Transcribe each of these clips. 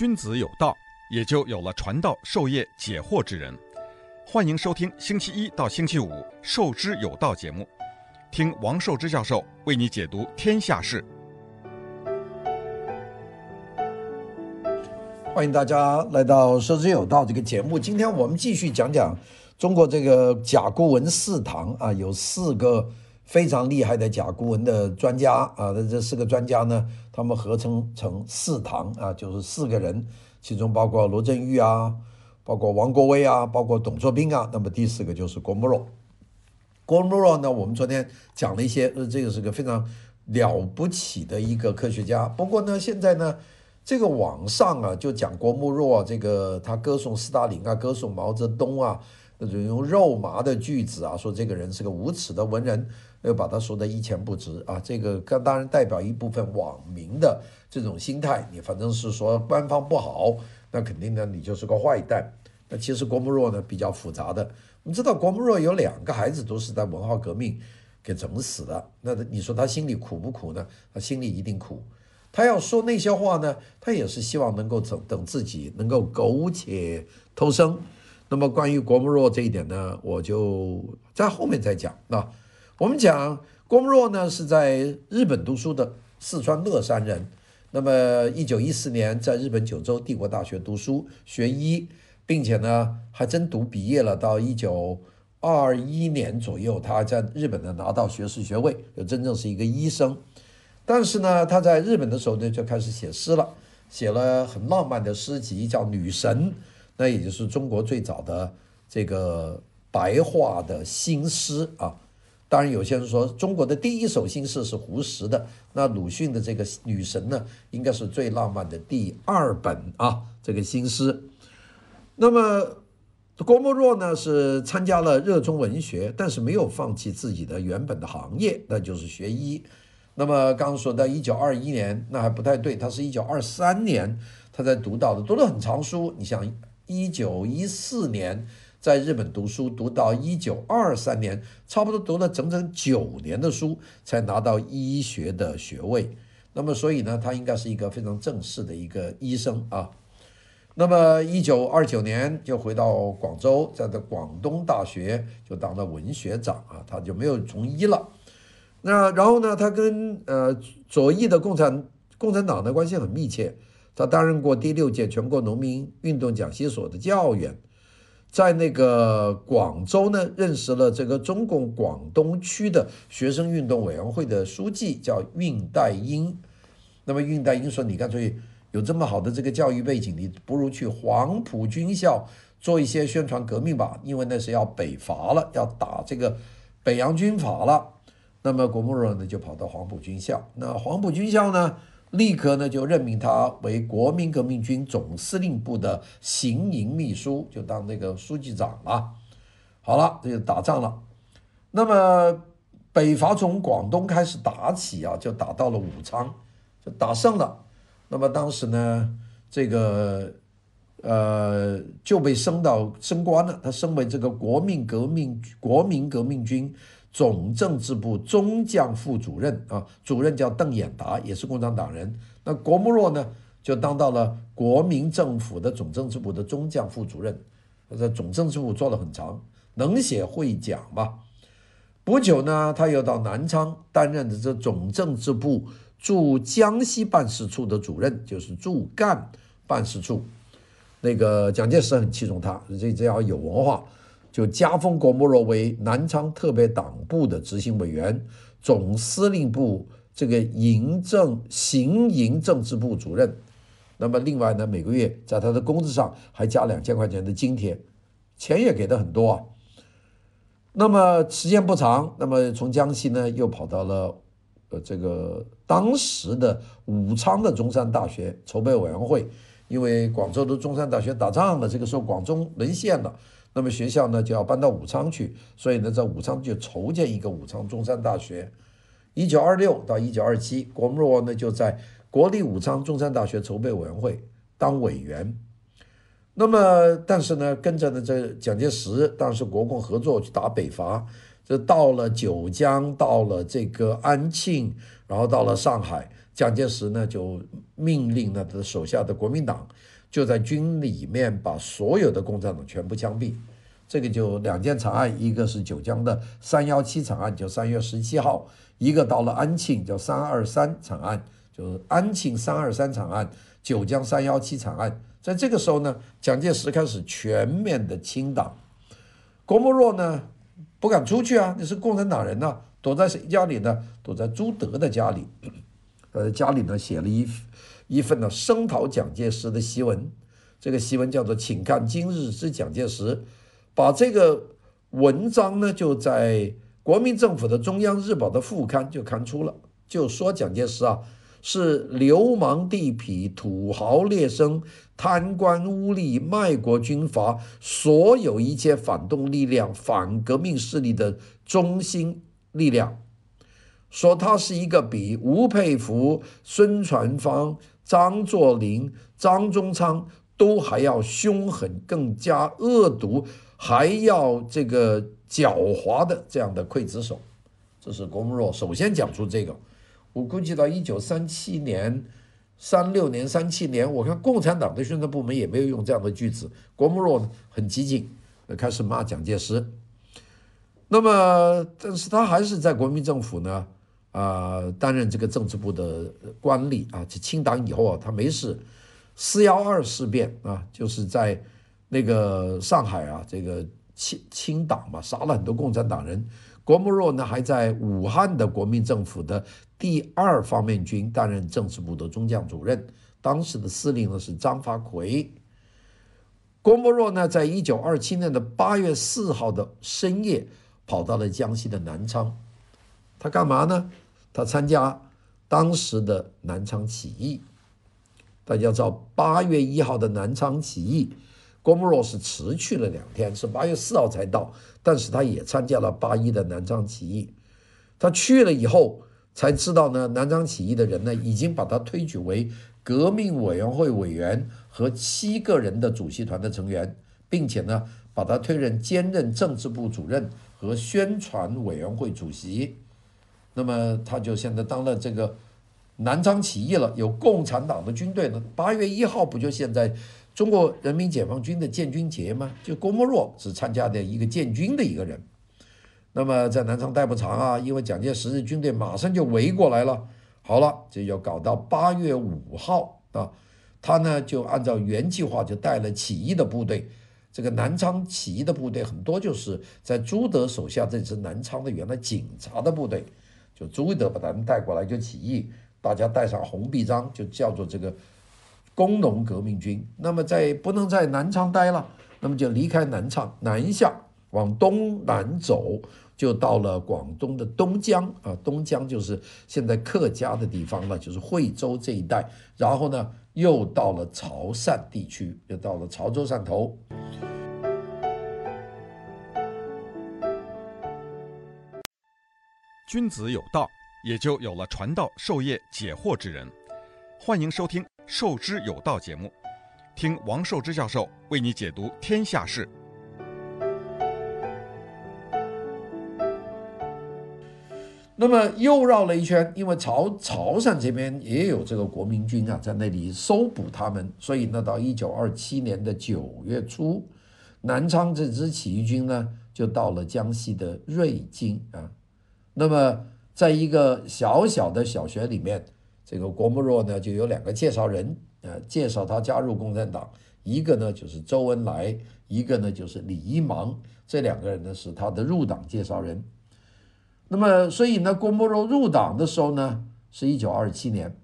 君子有道，也就有了传道授业解惑之人。欢迎收听星期一到星期五《授之有道》节目，听王寿之教授为你解读天下事。欢迎大家来到《授之有道》这个节目。今天我们继续讲讲中国这个甲骨文四堂啊，有四个非常厉害的甲骨文的专家啊。这四个专家呢，他们合称成四堂啊，就是四个人，其中包括罗振玉啊。包括王国维啊，包括董作宾啊，那么第四个就是郭沫若。郭沫若呢，我们昨天讲了一些，呃，这个是个非常了不起的一个科学家。不过呢，现在呢，这个网上啊，就讲郭沫若这个他歌颂斯大林啊，歌颂毛泽东啊，那种用肉麻的句子啊，说这个人是个无耻的文人，又把他说的一钱不值啊。这个当然代表一部分网民的这种心态，你反正是说官方不好，那肯定呢，你就是个坏蛋。那其实郭沫若呢，比较复杂的，我们知道郭沫若有两个孩子都是在文化革命给整死的。那你说他心里苦不苦呢？他心里一定苦。他要说那些话呢，他也是希望能够等等自己能够苟且偷生。那么关于郭沫若这一点呢，我就在后面再讲。那我们讲郭沫若呢是在日本读书的四川乐山人。那么一九一四年在日本九州帝国大学读书学医。并且呢，还真读毕业了。到一九二一年左右，他在日本呢拿到学士学位，就真正是一个医生。但是呢，他在日本的时候呢，就开始写诗了，写了很浪漫的诗集，叫《女神》，那也就是中国最早的这个白话的新诗啊。当然，有些人说中国的第一首新诗是胡适的，那鲁迅的这个《女神》呢，应该是最浪漫的第二本啊，这个新诗。那么，郭沫若呢是参加了热衷文学，但是没有放弃自己的原本的行业，那就是学医。那么刚刚说到一九二一年，那还不太对，他是一九二三年他才读到的，读了很长书。你想，一九一四年在日本读书，读到一九二三年，差不多读了整整九年的书，才拿到医学的学位。那么所以呢，他应该是一个非常正式的一个医生啊。那么，一九二九年就回到广州，在这广东大学就当了文学长啊，他就没有从医了。那然后呢，他跟呃左翼的共产共产党的关系很密切，他担任过第六届全国农民运动讲习所的教员，在那个广州呢，认识了这个中共广东区的学生运动委员会的书记，叫恽代英。那么恽代英说：“你干脆。”有这么好的这个教育背景，你不如去黄埔军校做一些宣传革命吧，因为那是要北伐了，要打这个北洋军阀了。那么郭沫若呢就跑到黄埔军校，那黄埔军校呢立刻呢就任命他为国民革命军总司令部的行营秘书，就当那个书记长了。好了，这就打仗了。那么北伐从广东开始打起啊，就打到了武昌，就打胜了。那么当时呢，这个呃就被升到升官了，他升为这个国民革命国民革命军总政治部中将副主任啊，主任叫邓演达，也是共产党人。那郭沫若呢，就当到了国民政府的总政治部的中将副主任，他在总政治部做了很长，能写会讲嘛。不久呢，他又到南昌担任的这总政治部。驻江西办事处的主任就是驻赣办事处，那个蒋介石很器重他，这这要有文化，就加封郭沫若为南昌特别党部的执行委员、总司令部这个营政行营政治部主任。那么另外呢，每个月在他的工资上还加两千块钱的津贴，钱也给的很多啊。那么时间不长，那么从江西呢又跑到了。呃，这个当时的武昌的中山大学筹备委员会，因为广州的中山大学打仗了，这个时候广州沦陷了，那么学校呢就要搬到武昌去，所以呢在武昌就筹建一个武昌中山大学。一九二六到一九二七，郭沫若呢就在国立武昌中山大学筹备委员会当委员。那么，但是呢，跟着呢这蒋介石当时国共合作去打北伐。这到了九江，到了这个安庆，然后到了上海，蒋介石呢就命令呢他手下的国民党就在军里面把所有的共产党全部枪毙。这个就两件惨案，一个是九江的三幺七惨案，就三月十七号；一个到了安庆叫三二三惨案，就是安庆三二三惨案，九江三幺七惨案。在这个时候呢，蒋介石开始全面的清党，郭沫若呢不敢出去啊，你是共产党人呐、躲在谁家里呢？躲在朱德的家里，呃，家里呢写了一一份呢声讨蒋介石的檄文，这个檄文叫做《请看今日之蒋介石》。把这个文章呢，就在国民政府的中央日报的副刊就刊出了，就说蒋介石啊是流氓地痞、土豪劣绅、贪官污吏、卖国军阀，所有一切反动力量、反革命势力的中心力量，说他是一个比吴佩孚、孙传芳、张作霖、张宗昌都还要凶狠、更加恶毒。还要这个狡猾的这样的刽子手，这是郭沫若首先讲出这个。我估计到一九三七年、三六年、三七年，我看共产党的宣传部门也没有用这样的句子。郭沫若很激进，开始骂蒋介石。那么，但是他还是在国民政府呢，啊、担任这个政治部的官吏啊。这清党以后啊，他没事。四幺二事变啊，就是在。那个上海啊，这个清清党嘛，杀了很多共产党人。郭沫若呢，还在武汉的国民政府的第二方面军担任政治部的中将主任，当时的司令呢是张发奎。郭沫若呢，在一九二七年的八月四号的深夜，跑到了江西的南昌，他干嘛呢？他参加当时的南昌起义。大家知道，八月一号的南昌起义。郭沫若是迟去了两天，是八月四号才到，但是他也参加了八一的南昌起义。他去了以后才知道呢，南昌起义的人呢已经把他推举为革命委员会委员和七个人的主席团的成员，并且呢把他推任兼任政治部主任和宣传委员会主席。那么他就现在当了这个南昌起义了，有共产党的军队呢。八月一号不就现在？中国人民解放军的建军节吗，就郭沫若是参加的一个建军的一个人。那么在南昌待不长啊，因为蒋介石的军队马上就围过来了。好了，这要搞到八月五号啊，他呢就按照原计划就带了起义的部队。这个南昌起义的部队很多就是在朱德手下这支南昌的原来警察的部队，就朱德把他们带过来就起义，大家带上红臂章，就叫做这个。工农革命军，那么在不能在南昌待了，那么就离开南昌，南下往东南走，就到了广东的东江啊，东江就是现在客家的地方了，就是惠州这一带。然后呢，又到了潮汕地区，又到了潮州汕头。君子有道，也就有了传道授业解惑之人。欢迎收听。授之有道节目，听王寿之教授为你解读天下事。那么又绕了一圈，因为潮潮汕这边也有这个国民军啊，在那里搜捕他们，所以呢，到一九二七年的九月初，南昌这支起义军呢，就到了江西的瑞金啊。那么，在一个小小的小学里面。这个郭沫若呢，就有两个介绍人，呃，介绍他加入共产党，一个呢就是周恩来，一个呢就是李一芒，这两个人呢是他的入党介绍人。那么，所以呢，郭沫若入党的时候呢，是一九二七年，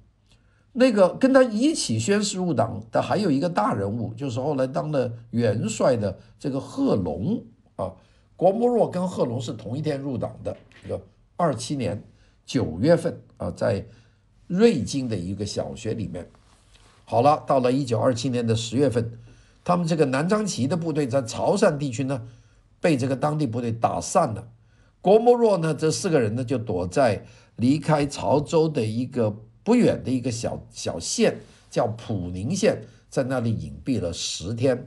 那个跟他一起宣誓入党的还有一个大人物，就是后来当了元帅的这个贺龙啊。郭沫若跟贺龙是同一天入党的，这个二七年九月份啊，在。瑞金的一个小学里面，好了，到了一九二七年的十月份，他们这个南昌起义的部队在潮汕地区呢，被这个当地部队打散了。郭沫若呢，这四个人呢就躲在离开潮州的一个不远的一个小小县，叫普宁县，在那里隐蔽了十天，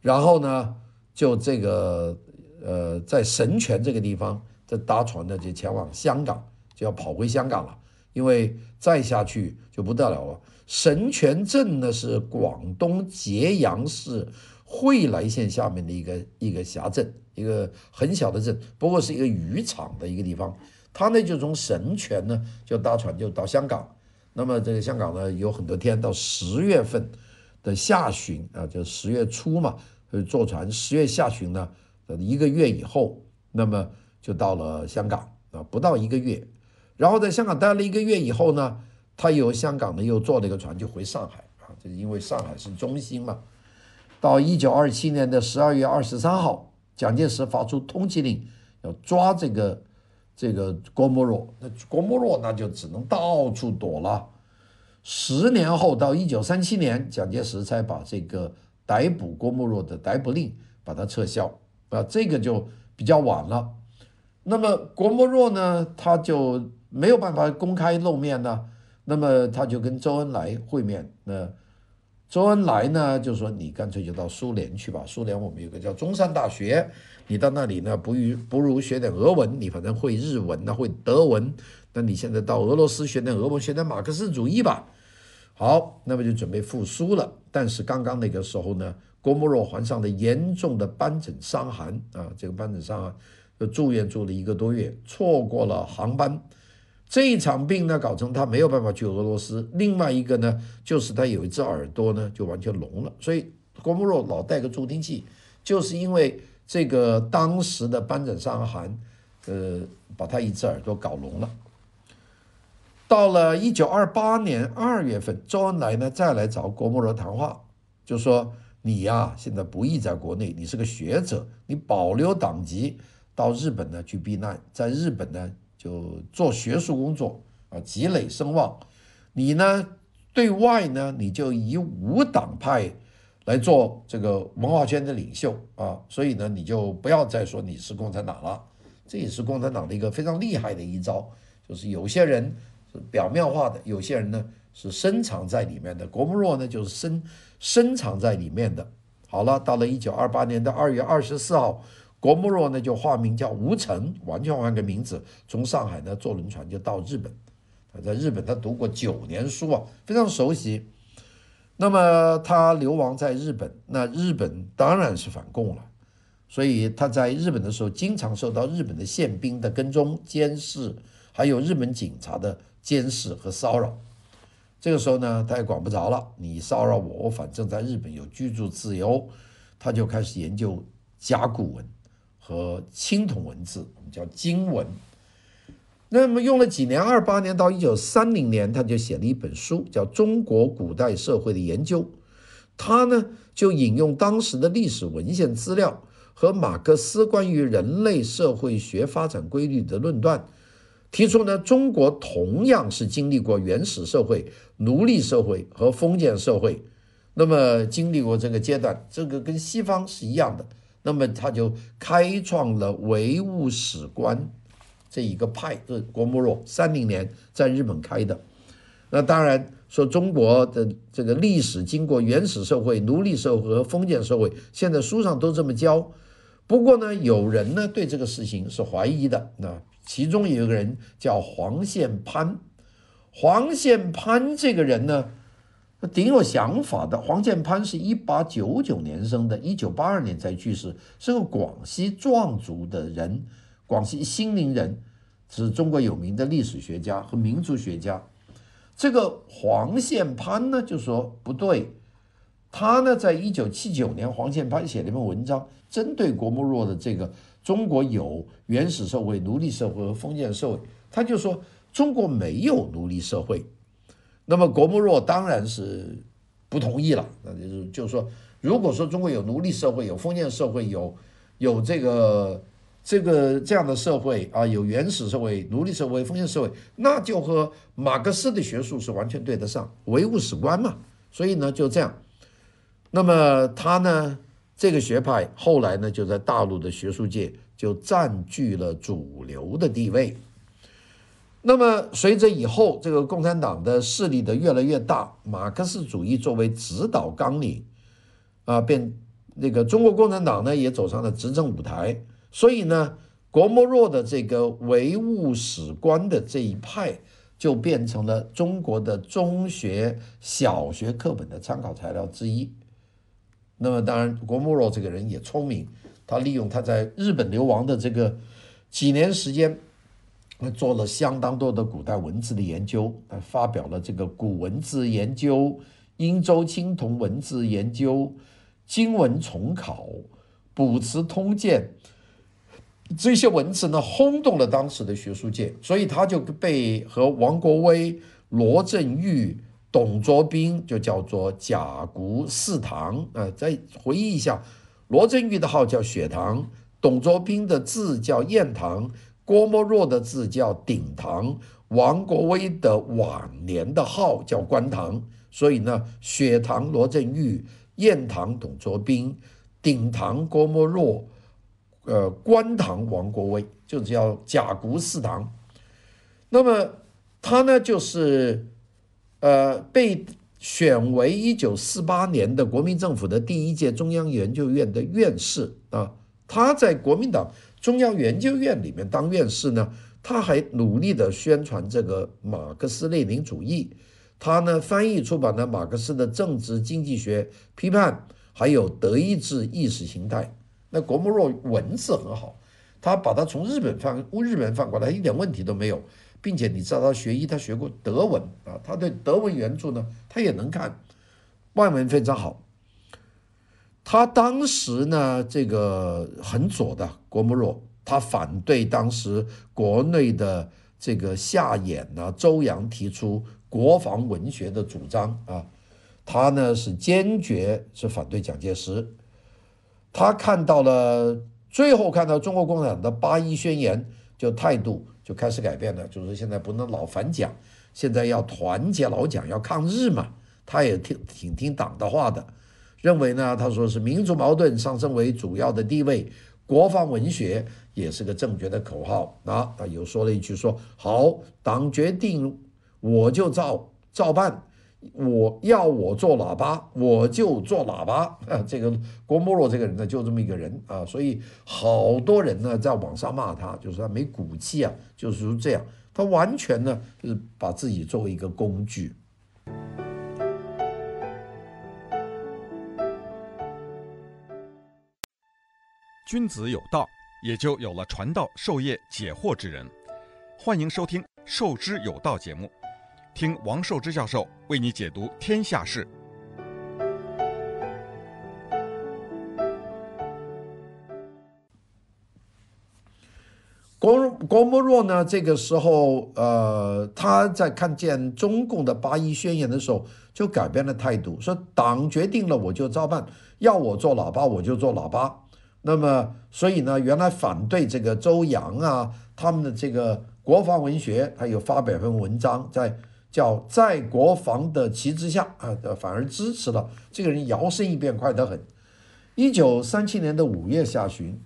然后呢，就这个呃，在神泉这个地方，这搭船呢就前往香港，就要跑回香港了。因为再下去就不得了了。神泉镇呢是广东揭阳市惠来县下面的一个一个峡镇，一个很小的镇，不过是一个渔场的一个地方。他呢就从神泉呢就搭船就到香港，那么这个香港呢有很多天，到十月份的下旬啊，就十月初嘛，坐船十月下旬呢，一个月以后，那么就到了香港啊，不到一个月，然后在香港待了一个月以后呢。他由香港呢又坐了一个船就回上海啊，就因为上海是中心嘛。到一九二七年的十二月二十三号，蒋介石发出通缉令，要抓这个这个郭沫若。那郭沫若那就只能到处躲了。十年后到一九三七年，蒋介石才把这个逮捕郭沫若的逮捕令把它撤销啊，这个就比较晚了。那么郭沫若呢，他就没有办法公开露面呢。那么他就跟周恩来会面，那周恩来呢就说，你干脆就到苏联去吧，苏联我们有个叫中山大学，你到那里呢不如不如学点俄文，你反正会日文呢会德文，那你现在到俄罗斯学点俄文，学点马克思主义吧。好，那么就准备复苏了。但是刚刚那个时候呢，郭沫若患上了严重的斑疹伤寒啊，这个斑疹伤寒就住院住了一个多月，错过了航班。这一场病呢，搞成他没有办法去俄罗斯。另外一个呢，就是他有一只耳朵呢，就完全聋了。所以郭沫若老带个助听器，就是因为这个当时的斑疹伤寒，呃，把他一只耳朵搞聋了。到了一九二八年二月份，周恩来呢再来找郭沫若谈话，就说你呀，现在不宜在国内，你是个学者，你保留党籍，到日本呢去避难，在日本呢。就做学术工作啊，积累声望。你呢，对外呢，你就以无党派来做这个文化圈的领袖啊，所以呢，你就不要再说你是共产党了。这也是共产党的一个非常厉害的一招，就是有些人是表面化的，有些人呢是深藏在里面的。郭沫若呢，就是深深藏在里面的。好了，到了一九二八年的二月二十四号。郭沫若呢，就化名叫吴成，完全换个名字，从上海呢坐轮船就到日本。他在日本他读过九年书啊，非常熟悉。那么他流亡在日本，那日本当然是反共了，所以他在日本的时候，经常受到日本的宪兵的跟踪、监视，还有日本警察的监视和骚扰。这个时候呢，他也管不着了，你骚扰我，我反正在日本有居住自由，他就开始研究甲骨文。和青铜文字，我们叫金文。那么用了几年，二八年到一九三零年，他就写了一本书，叫《中国古代社会的研究》。他呢就引用当时的历史文献资料和马克思关于人类社会学发展规律的论断，提出呢中国同样是经历过原始社会、奴隶社会和封建社会，那么经历过这个阶段，这个跟西方是一样的。那么他就开创了唯物史观这一个派，是郭沫若三零年在日本开的。那当然说中国的这个历史经过原始社会、奴隶社会和封建社会，现在书上都这么教。不过呢，有人呢对这个事情是怀疑的。那其中有一个人叫黄宪潘，黄宪潘这个人呢。挺有想法的。黄建潘是一八九九年生的，一九八二年才去世，是个广西壮族的人，广西兴宁人，是中国有名的历史学家和民族学家。这个黄宪潘呢，就说不对，他呢，在一九七九年，黄宪潘写了一篇文章，针对郭沫若的这个中国有原始社会、奴隶社会和封建社会，他就说中国没有奴隶社会。那么郭沫若当然是不同意了，那就是就是说，如果说中国有奴隶社会、有封建社会、有有这个这个这样的社会啊，有原始社会、奴隶社会、封建社会，那就和马克思的学术是完全对得上，唯物史观嘛。所以呢，就这样。那么他呢，这个学派后来呢，就在大陆的学术界就占据了主流的地位。那么，随着以后这个共产党的势力的越来越大，马克思主义作为指导纲领，啊，变那个中国共产党呢也走上了执政舞台。所以呢，郭沫若的这个唯物史观的这一派，就变成了中国的中学、小学课本的参考材料之一。那么，当然，郭沫若这个人也聪明，他利用他在日本流亡的这个几年时间，做了相当多的古代文字的研究，发表了这个《古文字研究》《殷周青铜文字研究》《今文重考》《卜辞通鉴》。这些文字呢，轰动了当时的学术界，所以他就被和王国维、罗振玉、董卓斌就叫做甲骨四堂。呃，再回忆一下，罗振玉的号叫雪堂，董卓斌的字叫燕堂，郭沫若的字叫鼎堂，王国维的晚年的号叫观堂。所以呢，雪堂罗振玉、燕堂董卓斌、鼎堂郭沫若。呃，观堂王国维就是叫甲骨四堂，那么他呢，就是呃被选为一九四八年的国民政府的第一届中央研究院的院士啊。他在国民党中央研究院里面当院士呢，他还努力的宣传这个马克思列宁主义。他呢翻译出版了马克思的政治经济学批判，还有德意志意识形态。那郭沫若文字很好，他把它从日本翻日本翻过来，一点问题都没有，并且你知道他学医，他学过德文啊，他对德文原著呢，他也能看，外文非常好。他当时呢，这个很左的郭沫若，他反对当时国内的这个夏衍啊、周扬提出国防文学的主张啊，他呢是坚决是反对蒋介石。他看到了，最后看到中国共产党的八一宣言，就态度就开始改变了，就是现在不能老反蒋，现在要团结老蒋，要抗日嘛。他也挺挺听党的话的，认为呢，他说是民族矛盾上升为主要的地位，国防文学也是个正确的口号啊。他又说了一句说好，党决定我就照照办。我要我做喇叭，我就做喇叭。啊，这个郭沫若这个人呢，就这么一个人啊，所以好多人呢在网上骂他，就是他没骨气啊，就是这样，他完全呢就是把自己作为一个工具。君子有道，也就有了传道授业解惑之人。欢迎收听《授之有道》节目。听王寿之教授为你解读天下事。郭郭沫若呢，这个时候，呃，他在看见中共的八一宣言的时候，就改变了态度，说党决定了我就照办，要我做喇叭我就做喇叭。那么，所以呢，原来反对这个周扬啊，他们的这个国防文学，他有发表一篇文章在。叫在国防的旗帜下啊，反而支持了这个人，摇身一变快得很。一九三七年的五月下旬，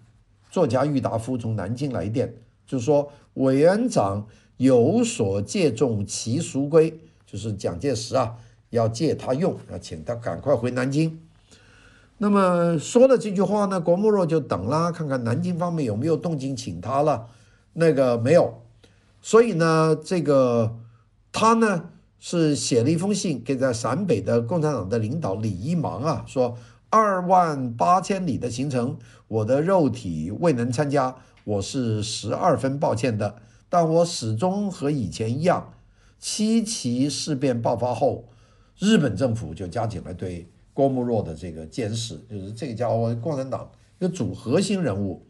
作家郁达夫从南京来电，就说委员长有所借重其俗归，就是蒋介石啊要借他用啊，请他赶快回南京。那么说了这句话呢，郭沫若就等啦，看看南京方面有没有动静请他了，那个没有，所以呢，这个。他呢是写了一封信给在陕北的共产党的领导李一芒啊，说二万八千里的行程，我的肉体未能参加，我是十二分抱歉的。但我始终和以前一样。七七事变爆发后，日本政府就加紧了对郭沫若的这个监视，就是这个家伙共产党一个主核心人物。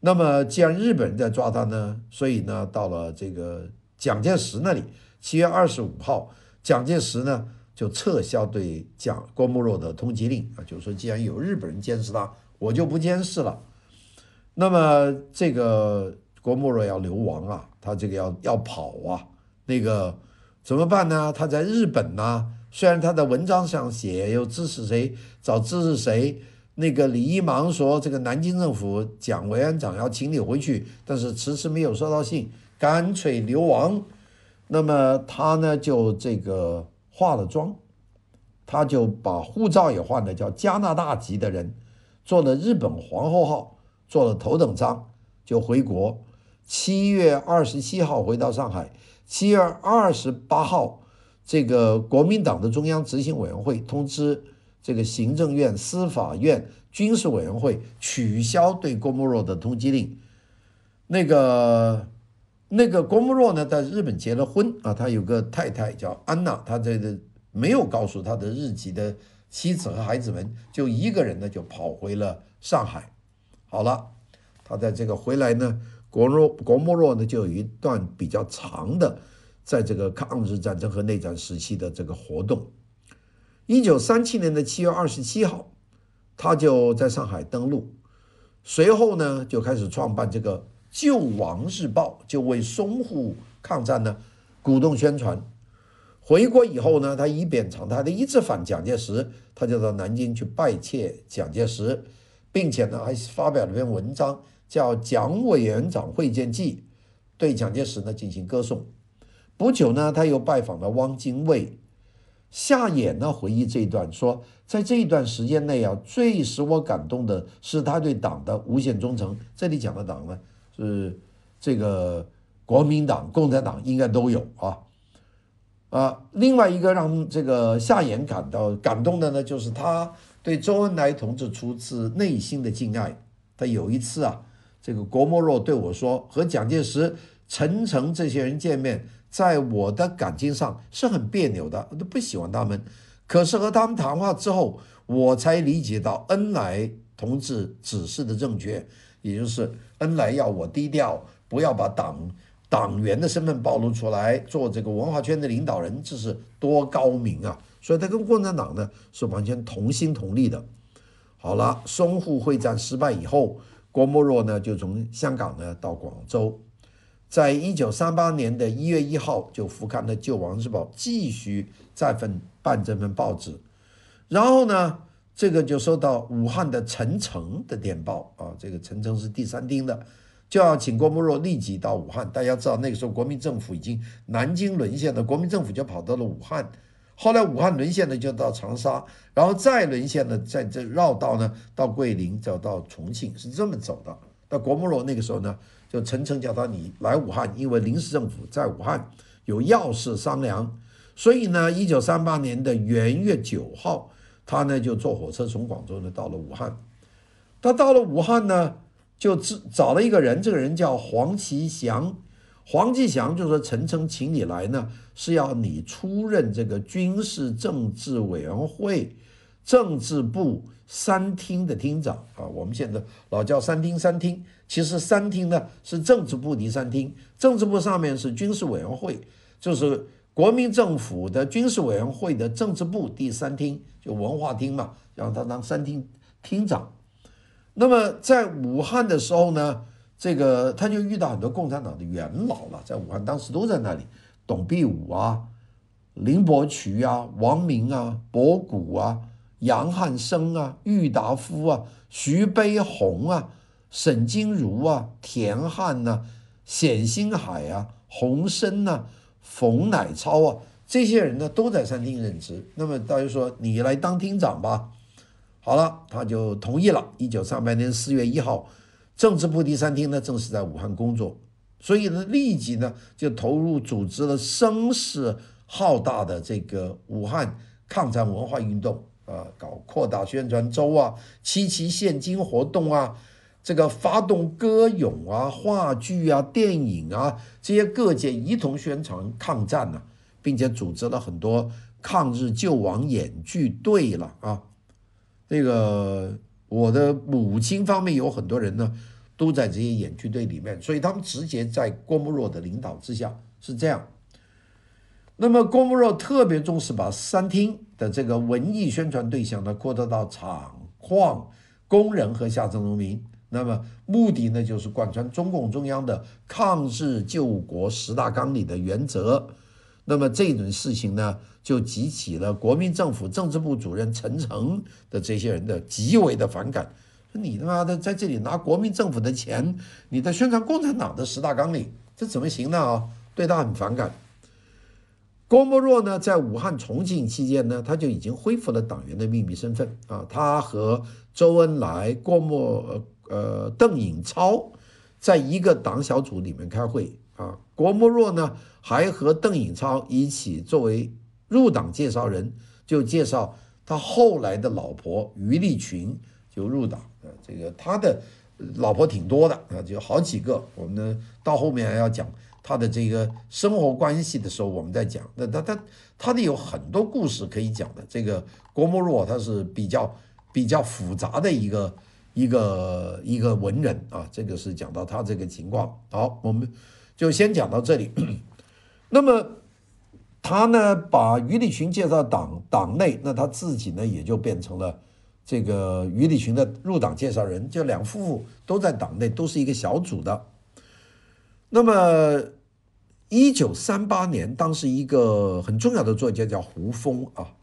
那么既然日本人在抓他呢，所以呢到了这个蒋介石那里。七月二十五号，蒋介石呢就撤销对蒋郭沫若的通缉令啊，就是说既然有日本人监视他，我就不监视了。那么这个郭沫若要流亡啊，他这个要要跑啊，那个怎么办呢？他在日本呢，虽然他的文章上写又支持谁，找支持谁，那个李一芒说这个南京政府蒋委员长要请你回去，但是迟迟没有收到信，干脆流亡。那么他呢，就这个化了妆，他就把护照也换了，叫加拿大籍的人，坐了日本皇后号，坐了头等舱就回国，七月二十七号回到上海，七月二十八号，这个国民党的中央执行委员会通知这个行政院、司法院、军事委员会取消对郭沫若的通缉令。那个那个郭沫若呢，在日本结了婚啊，他有个太太叫安娜，他这个没有告诉他的日籍的妻子和孩子们，就一个人呢就跑回了上海。好了，他在这个回来呢。郭若郭沫若呢，就有一段比较长的，在这个抗日战争和内战时期的这个活动。一九三七年的七月二十七号，他就在上海登陆，随后呢就开始创办这个《救亡日报》，就为淞沪抗战呢鼓动宣传。回国以后呢，他以扁长态的一次反蒋介石，他就到南京去拜谒蒋介石，并且呢还发表了篇文章。叫《蒋委员长会见记》，对蒋介石呢进行歌颂。不久呢，他又拜访了汪精卫。夏衍呢回忆这一段说，在这一段时间内啊，最使我感动的是他对党的无限忠诚。这里讲的党呢，是这个国民党、共产党应该都有啊。啊，另外一个让这个夏衍感到感动的呢，就是他对周恩来同志出自内心的敬爱。他有一次啊。这个郭沫若对我说：“和蒋介石、陈诚这些人见面，在我的感情上是很别扭的，我都不喜欢他们。可是和他们谈话之后，我才理解到恩来同志指示的正确，也就是恩来要我低调，不要把党党员的身份暴露出来，做这个文化圈的领导人，这是多高明啊！所以他跟共产党呢是完全同心同力的。好了，淞沪会战失败以后。”郭沫若呢，就从香港呢到广州，在一九三八年的一月一号就复刊了《救亡日报》，继续再份办这份报纸。然后呢，这个就收到武汉的陈诚的电报啊，这个陈诚是第三厅的，就要请郭沫若立即到武汉。大家知道那个时候国民政府已经南京沦陷了，国民政府就跑到了武汉。后来武汉沦陷了，就到长沙，然后再沦陷了，在这绕道呢，到桂林，再到重庆，是这么走的。那郭沫若那个时候呢，就陈诚叫他你来武汉，因为临时政府在武汉有要事商量，所以呢，一九三八年的元月九号，他呢就坐火车从广州呢到了武汉。他到了武汉呢，就找了一个人，这个人叫黄其祥。黄其祥就说：“陈诚请你来呢，是要你出任这个军事政治委员会政治部三厅的厅长啊。我们现在老叫三厅三厅，其实三厅呢是政治部第三厅，政治部上面是军事委员会，就是国民政府的军事委员会的政治部第三厅，就文化厅嘛，让他当三厅厅长。那么在武汉的时候呢？”这个他就遇到很多共产党的元老了，在武汉当时都在那里，董必武啊、林伯渠啊、王明啊、博古啊、杨汉生啊、郁达夫啊、徐悲鸿啊、沈金如啊、田汉呐、冼星海啊、洪森呐、冯乃超啊，这些人呢都在三厅任职。那么大家说你来当厅长吧，好了，他就同意了。一九三八年四月一号。政治部第三厅呢，正式在武汉工作，所以呢，立即呢就投入组织了声势浩大的这个武汉抗战文化运动啊，搞扩大宣传周啊，七七献金活动啊，这个发动歌咏啊、话剧啊、电影啊这些各界一同宣传抗战呢、并且组织了很多抗日救亡演剧队了啊，这个。我的母亲方面有很多人呢，都在这些演剧队里面，所以他们直接在郭沫若的领导之下是这样。那么郭沫若特别重视把三厅的这个文艺宣传对象呢扩大到厂矿工人和下层农民，那么目的呢就是贯穿中共中央的抗日救国十大纲领的原则。那么这种事情呢，就激起了国民政府政治部主任陈诚的这些人的极为的反感。说你他妈的在这里拿国民政府的钱，你在宣传共产党的十大纲领，这怎么行呢？啊，对他很反感。郭沫若呢，在武汉、重庆期间呢，他就已经恢复了党员的秘密身份啊。他和周恩来、郭沫呃邓颖超在一个党小组里面开会啊。郭沫若呢，还和邓颖超一起作为入党介绍人，就介绍他后来的老婆余力群就入党啊。这个他的老婆挺多的啊，就好几个。我们到后面还要讲他的这个生活关系的时候，我们在讲。那他他他的有很多故事可以讲的。这个郭沫若他是比较比较复杂的一个一个一个文人啊。这个是讲到他这个情况。好，我们。就先讲到这里。那么他呢，把余立群介绍党党内，那他自己呢，也就变成了这个余立群的入党介绍人。就两夫妇都在党内，都是一个小组的。那么，一九三八年，当时一个很重要的作家叫胡风啊。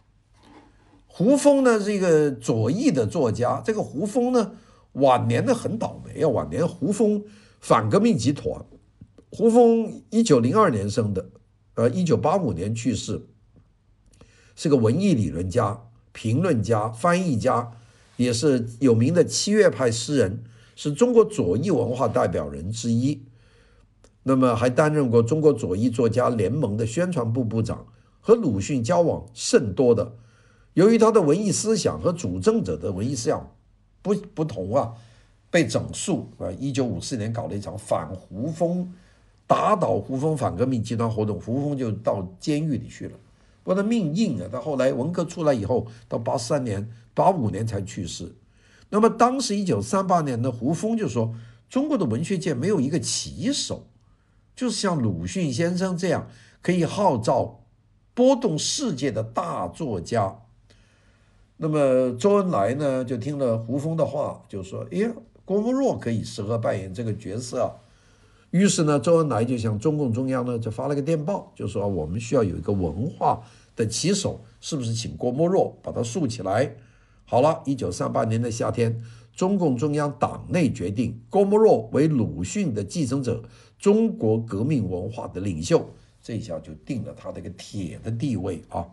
胡风呢是一个左翼的作家。这个胡风呢，晚年呢很倒霉啊。晚年胡风反革命集团。胡风一九零二年生的，呃，一九八五年去世，是个文艺理论家、评论家、翻译家，也是有名的七月派诗人，是中国左翼文化代表人之一。那么还担任过中国左翼作家联盟的宣传部部长，和鲁迅交往甚多的。由于他的文艺思想和主政者的文艺思想不不同啊，被整肃啊。一九五四年搞了一场反胡风。打倒胡风反革命集团活动，胡风就到监狱里去了。不过他命硬啊，他后来文革出来以后，到八三年、八五年才去世。那么当时一九三八年的胡风就说：“中国的文学界没有一个旗手，就是像鲁迅先生这样可以号召波动世界的大作家。”那么周恩来呢，就听了胡风的话，就说：“哎呀，郭沫若可以适合扮演这个角色。”于是呢，周恩来就向中共中央呢就发了个电报，就说我们需要有一个文化的旗手，是不是请郭沫若把他树起来？好了，一九三八年的夏天，中共中央党内决定郭沫若为鲁迅的继承者，中国革命文化的领袖，这下就定了他这个铁的地位啊。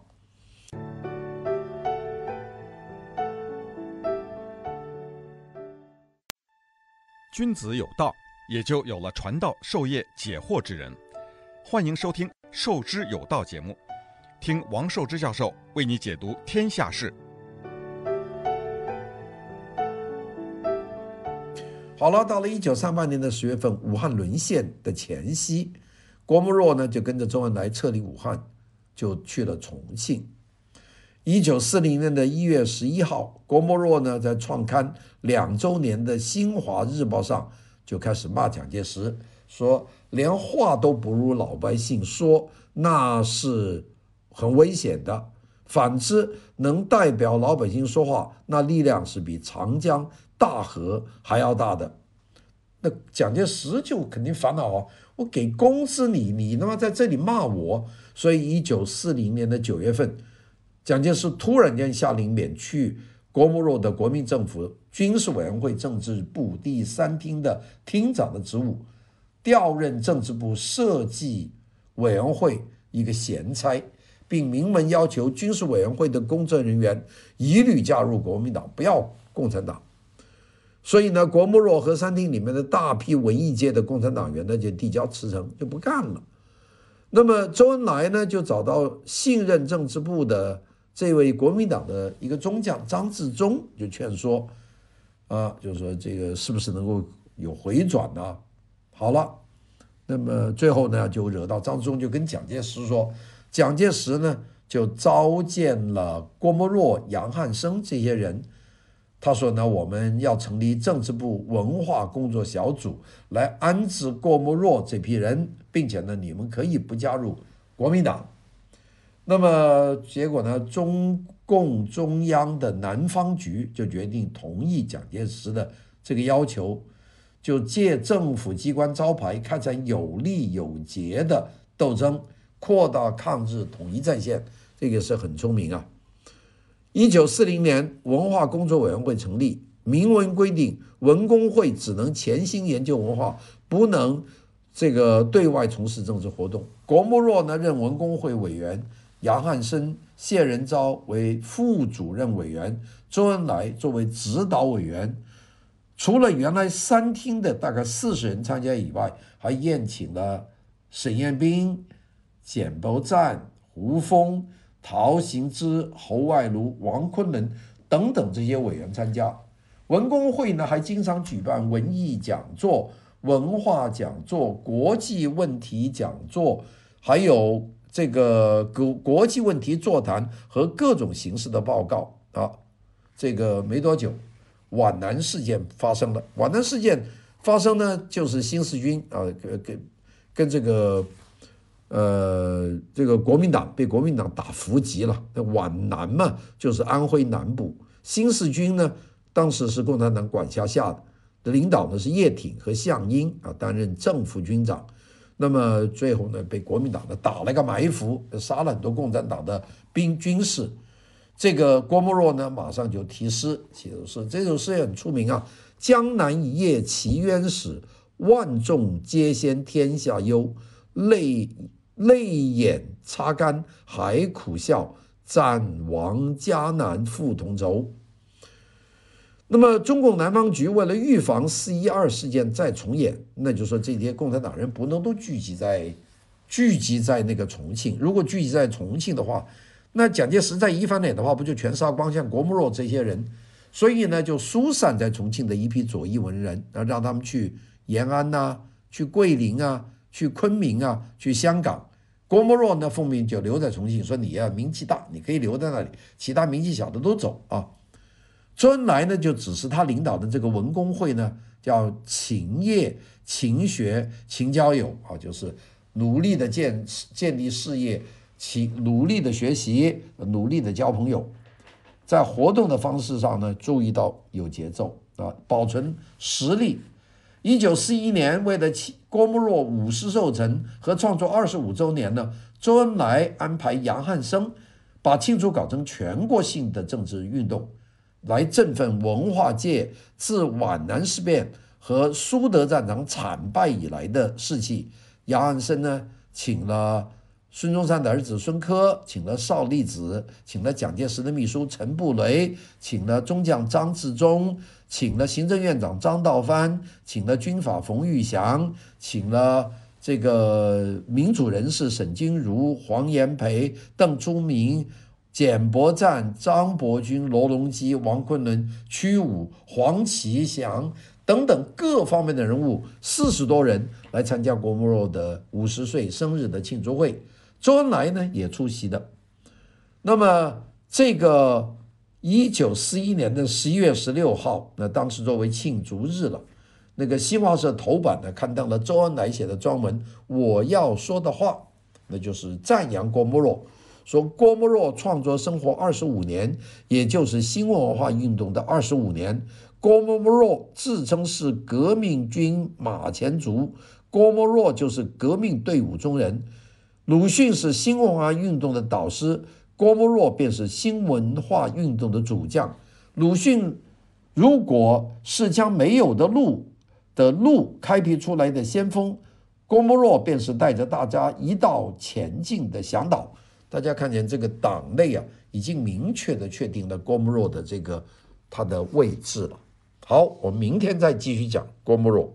君子有道。也就有了传道授业解惑之人。欢迎收听《授之有道》节目，听王寿之教授为你解读天下事。好了，到了一九三八年的十月份，武汉沦陷的前夕，郭沫若呢就跟着周恩来撤离武汉，就去了重庆。一九四零年的一月十一号，郭沫若呢在创刊两周年的《新华日报》上。就开始骂蒋介石，说连话都不如老百姓说，那是很危险的。反之，能代表老百姓说话，那力量是比长江大河还要大的。那蒋介石就肯定烦恼啊！我给工资你，你他妈在这里骂我。所以，一九四零年的九月份，蒋介石突然间下令免去郭沫若的国民政府军事委员会政治部第三厅的厅长的职务，调任政治部设计委员会一个闲差，并明文要求军事委员会的工作人员一律加入国民党，不要共产党。所以呢，郭沫若和三厅里面的大批文艺界的共产党员呢，就递交辞呈，就不干了。那么周恩来呢，就找到信任政治部的这位国民党的一个中将张治中，就劝说。啊，就是说这个是不是能够有回转呢？好了，那么最后呢，就惹到张治中，就跟蒋介石说，蒋介石呢就召见了郭沫若、杨汉生这些人，他说呢，我们要成立政治部文化工作小组来安置郭沫若这批人，并且呢，你们可以不加入国民党。那么结果呢，中。共中央的南方局就决定同意蒋介石的这个要求，就借政府机关招牌开展有力有节的斗争，扩大抗日统一战线。这个是很聪明啊！一九四零年，文化工作委员会成立，明文规定文工会只能潜心研究文化，不能这个对外从事政治活动。郭沫若呢任文工会委员，杨汉生。谢仁昭为副主任委员，周恩来作为指导委员，除了原来三厅的大概四十人参加以外，还宴请了沈雁冰、简伯赞、胡风、陶行知、侯外如、王昆仑等等这些委员参加。文工会呢，还经常举办文艺讲座、文化讲座、国际问题讲座，还有这个国国际问题座谈和各种形式的报告啊。这个没多久。皖南事件发生了，皖南事件发生呢，就是新四军啊，跟跟跟这个呃这个国民党被国民党打伏击了。皖南嘛，就是安徽南部。新四军呢，当时是共产党管辖下的，领导呢是叶挺和项英啊，担任正副军长。那么最后呢，被国民党呢打了个埋伏，杀了很多共产党的兵军士。这个郭沫若呢，马上就题诗，写的是。这首诗也很出名啊，“江南一夜奇冤史，万众皆先天下忧。泪泪眼擦干还苦笑，战亡家难复同舟。”那么，中共南方局为了预防四一二事件再重演，那就说这些共产党人不能都聚集在聚集在那个重庆。如果聚集在重庆的话，那蒋介石再一翻脸的话，不就全杀光像郭沫若这些人？所以呢，就疏散在重庆的一批左翼文人，然后让他们去延安呐、去桂林啊，去昆明啊，去香港。郭沫若呢，奉命就留在重庆，说你呀名气大，你可以留在那里，其他名气小的都走啊。周恩来呢，就指示他领导的这个文工会呢，叫勤业、勤学、勤交友啊，就是努力的建建立事业。勤努力的学习，努力的交朋友，在活动的方式上呢，注意到有节奏啊，保存实力。一九四一年，为了庆郭沫若五十寿辰和创作二十五周年呢，周恩来安排杨汉生把庆祝搞成全国性的政治运动，来振奋文化界自皖南事变和苏德战场惨败以来的士气。杨汉生呢，请了。孙中山的儿子孙科，请了邵力子，请了蒋介石的秘书陈布雷，请了中将张治中，请了行政院长张道藩，请了军阀冯玉祥，请了这个民主人士沈钧儒、黄炎培、邓朱明、简伯赞、张伯钧、罗隆基、王昆仑、屈武、黄启祥等等各方面的人物，四十多人来参加郭沫若的五十岁生日的庆祝会。周恩来呢也出席的，那么这个一九四一年的十一月十六号，那当时作为庆祝日了，那个新华社头版呢刊登了周恩来写的专文《我要说的话》，那就是赞扬郭沫若，说郭沫若创作生活二十五年，也就是新文化运动的二十五年，郭沫若自称是革命军马前卒，郭沫若就是革命队伍中人。鲁迅是新文化运动的导师，郭沫若便是新文化运动的主将。鲁迅如果是将没有的路的路开辟出来的先锋，郭沫若便是带着大家一道前进的向导。大家看见这个党内啊，已经明确的确定了郭沫若的这个他的位置了。好，我们明天再继续讲郭沫若。